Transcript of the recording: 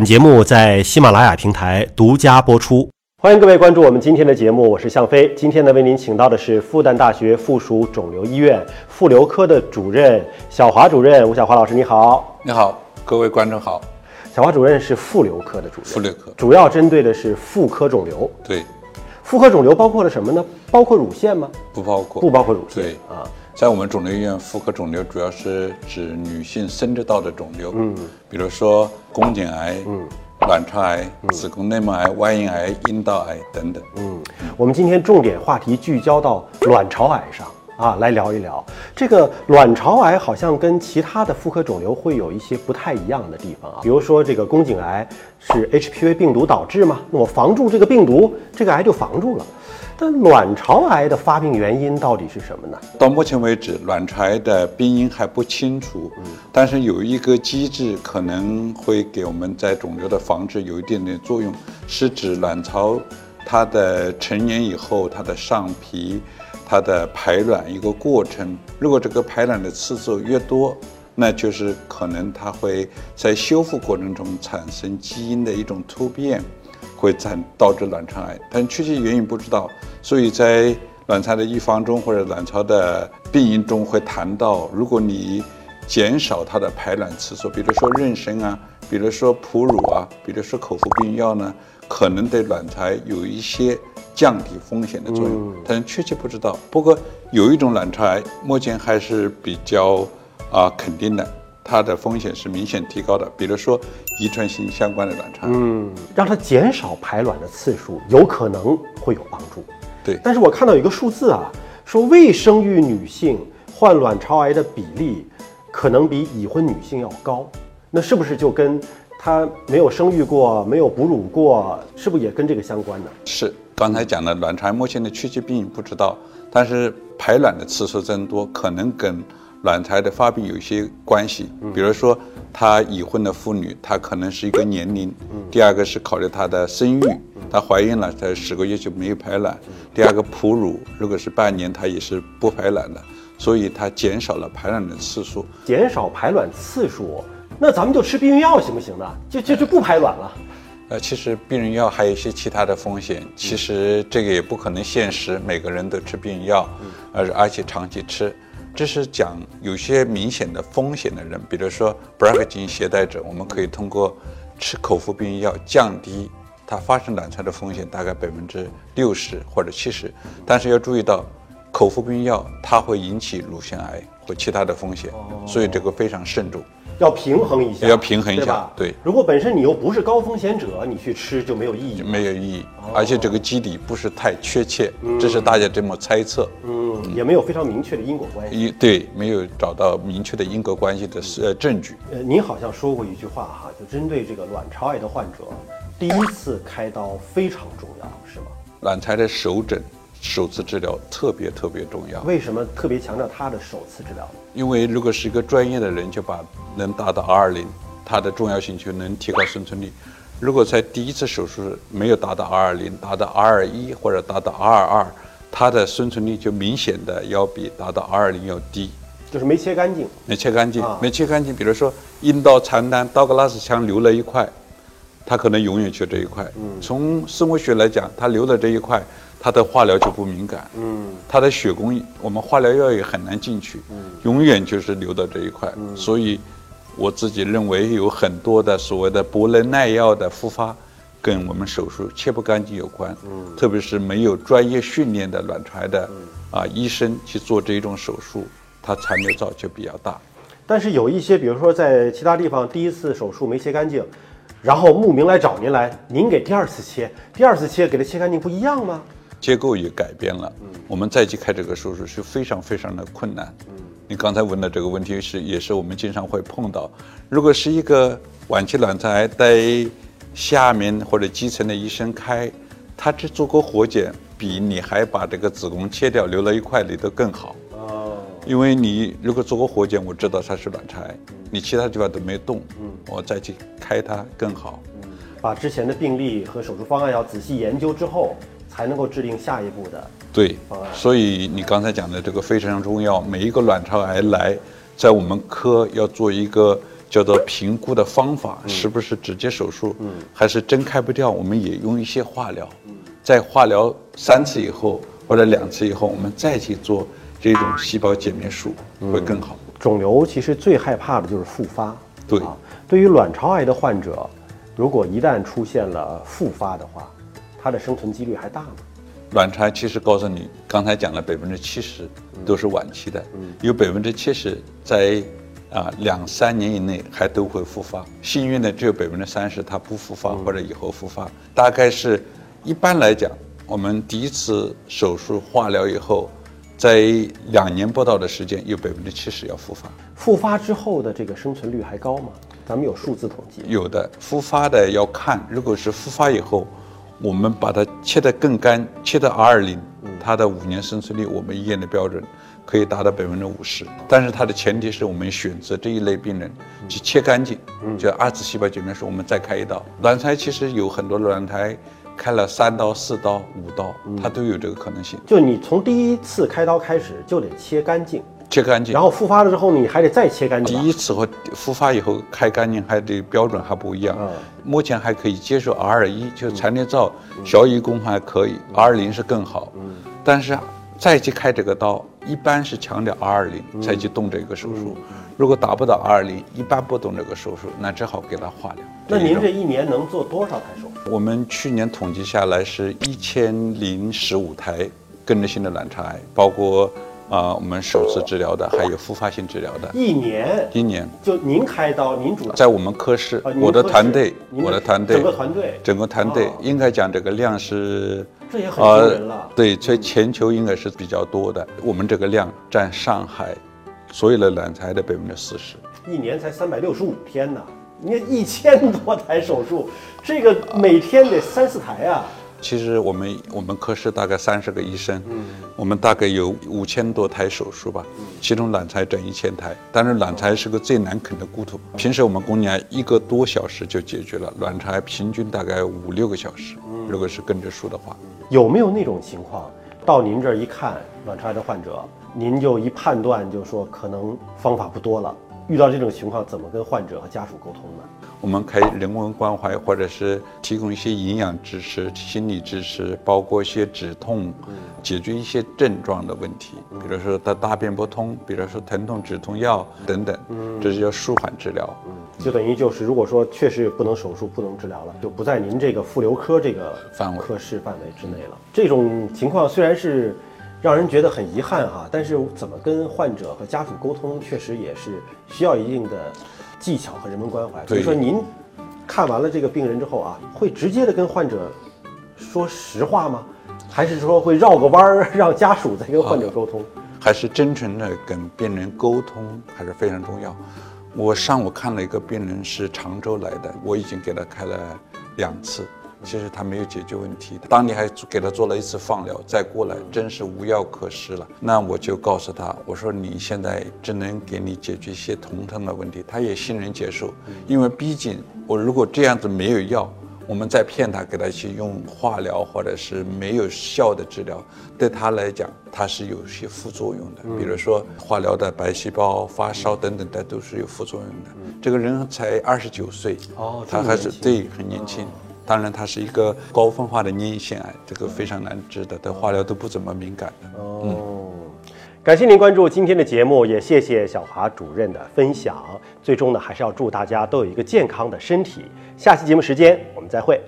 本节目在喜马拉雅平台独家播出。欢迎各位关注我们今天的节目，我是向飞。今天呢，为您请到的是复旦大学附属肿瘤医院妇瘤科的主任小华主任，吴小华老师，你好。你好，各位观众好。小华主任是妇瘤科的主任，妇瘤科主要针对的是妇科肿瘤。对，妇科肿瘤包括了什么呢？包括乳腺吗？不包括，不包括乳腺。对啊，在我们肿瘤医院，妇科肿瘤主要是指女性生殖道的肿瘤，嗯，比如说宫颈癌，嗯。卵巢癌、子宫内膜癌、外阴癌、阴道癌等等。嗯，我们今天重点话题聚焦到卵巢癌上啊，来聊一聊这个卵巢癌，好像跟其他的妇科肿瘤会有一些不太一样的地方啊。比如说这个宫颈癌是 HPV 病毒导致吗，那我防住这个病毒，这个癌就防住了。但卵巢癌的发病原因到底是什么呢？到目前为止，卵巢癌的病因还不清楚。嗯，但是有一个机制可能会给我们在肿瘤的防治有一定的作用，是指卵巢它的成年以后，它的上皮它的排卵一个过程。如果这个排卵的次数越多，那就是可能它会在修复过程中产生基因的一种突变。会产导致卵巢癌，但确切原因不知道，所以在卵巢的预防中或者卵巢的病因中会谈到，如果你减少它的排卵次数，比如说妊娠啊，比如说哺乳啊，比如说口服避孕药呢，可能对卵巢有一些降低风险的作用，但是确切不知道。不过有一种卵巢癌目前还是比较啊肯定的。它的风险是明显提高的，比如说遗传性相关的卵巢，嗯，让它减少排卵的次数，有可能会有帮助。对，但是我看到有一个数字啊，说未生育女性患卵巢癌的比例可能比已婚女性要高，那是不是就跟她没有生育过、没有哺乳过，是不是也跟这个相关呢？是，刚才讲的卵巢目前的确切病因不知道，但是排卵的次数增多可能跟。卵巢的发病有一些关系，比如说她已婚的妇女，她可能是一个年龄；第二个是考虑她的生育，她怀孕了，她十个月就没有排卵；第二个哺乳，如果是半年，她也是不排卵的，所以她减少了排卵的次数。减少排卵次数，那咱们就吃避孕药行不行呢？就就就不排卵了？呃，其实避孕药还有一些其他的风险，其实这个也不可能现实每个人都吃避孕药，而而且长期吃。这是讲有些明显的风险的人，比如说 BRCA 基因携带者，我们可以通过吃口服避孕药降低它发生卵巢的风险，大概百分之六十或者七十。但是要注意到，口服避孕药它会引起乳腺癌或其他的风险，所以这个非常慎重。要平衡一下，要平衡一下，对。如果本身你又不是高风险者，你去吃就没有意义，没有意义。而且这个基底不是太确切，这是大家这么猜测。嗯，也没有非常明确的因果关系。对，没有找到明确的因果关系的呃证据。呃，您好像说过一句话哈，就针对这个卵巢癌的患者，第一次开刀非常重要，是吗？卵巢的首诊。首次治疗特别特别重要。为什么特别强调它的首次治疗？因为如果是一个专业的人，就把能达到 R 二零，它的重要性就能提高生存率。如果在第一次手术没有达到 R 二零，达到 R 二一或者达到 R 二二，它的生存率就明显的要比达到 R 二零要低。就是没切干净。没切干净，没切干净。比如说阴道残单，道格拉斯腔留了一块，它可能永远缺这一块。嗯。从生物学来讲，它留了这一块。它的化疗就不敏感，嗯，他的血供我们化疗药也很难进去，嗯，永远就是留到这一块，所以我自己认为有很多的所谓的不能耐药的复发，跟我们手术切不干净有关，嗯，特别是没有专业训练的卵巢的啊医生去做这种手术，它残留灶就比较大。但是有一些，比如说在其他地方第一次手术没切干净，然后慕名来找您来，您给第二次切，第二次切给他切干净不一样吗？结构也改变了，我们再去开这个手术是非常非常的困难。嗯你刚才问的这个问题是，也是我们经常会碰到。如果是一个晚期卵巢癌在下面或者基层的医生开，他只做过活检，比你还把这个子宫切掉留了一块，里头更好。哦。因为你如果做过活检，我知道它是卵巢癌，你其他地方都没动，我再去开它更好。把之前的病例和手术方案要仔细研究之后。才能够制定下一步的对，所以你刚才讲的这个非常重要。每一个卵巢癌来，在我们科要做一个叫做评估的方法，是不是直接手术，还是针开不掉，我们也用一些化疗，在化疗三次以后或者两次以后，我们再去做这种细胞减灭术会更好。肿瘤其实最害怕的就是复发。对。啊，对于卵巢癌的患者，如果一旦出现了复发的话，它的生存几率还大吗？卵巢其实告诉你，刚才讲了百分之七十都是晚期的，有百分之七十在啊两三年以内还都会复发，幸运的只有百分之三十它不复发或者以后复发，大概是一般来讲，我们第一次手术化疗以后，在两年不到的时间，有百分之七十要复发。复发之后的这个生存率还高吗？咱们有数字统计。有的复发的要看，如果是复发以后，我们把它切得更干，切到 R 二零，它的五年生存率，我们医院的标准可以达到百分之五十。但是它的前提是我们选择这一类病人去切干净，就二次细胞减灭术，我们再开一刀。卵巢其实有很多卵巢开了三刀、四刀、五刀，它都有这个可能性。就你从第一次开刀开始就得切干净，切干净然。后复发了之后你还得再切干净。第一次和复发以后开干净还得标准还不一样。嗯目前还可以接受 R 一，就是残裂灶、小移宫还可以，R 零是更好。但是再去开这个刀，一般是强调 R 零才去动这个手术。如果达不到 R 零，一般不动这个手术，那只好给他化疗。那您这一年能做多少台手术？我们去年统计下来是一千零十五台根治性的卵巢癌，包括啊、我们首次治疗的，还有复发性治疗的。一年一年就您开刀，您主在我们科室我的团队，您我的团队，整个团队整个团队哦应该讲这个量是，这也很惊人了对，所以全球应该是比较多的。我们这个量占上海所有的卵巢的百分之四十。一年才三百六十五天呢，你看一千多台手术，这个每天得三四台啊。其实我们我们科室大概三十个医生，嗯我们大概有五千多台手术吧，其中卵巢整一千台。但是卵巢是个最难啃的骨头，平时我们宫颈癌一个多小时就解决了，卵巢癌平均大概五六个小时，如果是跟着术的话。有没有那种情况，到您这儿一看卵巢癌的患者，您就一判断就说可能方法不多了。遇到这种情况，怎么跟患者和家属沟通呢？我们可以人文关怀，或者是提供一些营养支持、心理支持，包括一些止痛，解决一些症状的问题，比如说他大便不通，比如说疼痛止痛药等等，这是叫舒缓治疗。就等于就是，如果说确实不能手术、不能治疗了，就不在您这个妇瘤科这个范围科室范围之内了。这种情况虽然是让人觉得很遗憾哈，但是怎么跟患者和家属沟通，确实也是需要一定的技巧和人文关怀。所以说，您看完了这个病人之后啊，会直接的跟患者说实话吗？还是说会绕个弯儿，让家属再跟患者沟通？还是真诚的跟病人沟通还是非常重要。我上午看了一个病人是常州来的，我已经给他开了两次，其实他没有解决问题的。当你还给他做了一次放疗，再过来真是无药可施了。那我就告诉他，我说你现在只能给你解决一些疼痛的问题，他也欣然接受，因为毕竟我如果这样子没有药。我们再骗他，给他去用化疗或者是没有效的治疗，对他来讲，他是有些副作用的。比如说化疗的白细胞、发烧等等的，都是有副作用的。这个人才二十九岁，哦他还是对很年轻。当然，它是一个高分化的粘腺癌，这个非常难治的，对化疗都不怎么敏感的。哦，感谢您关注今天的节目，也谢谢小华主任的分享。最终呢，还是要祝大家都有一个健康的身体。下期节目时间我们再会。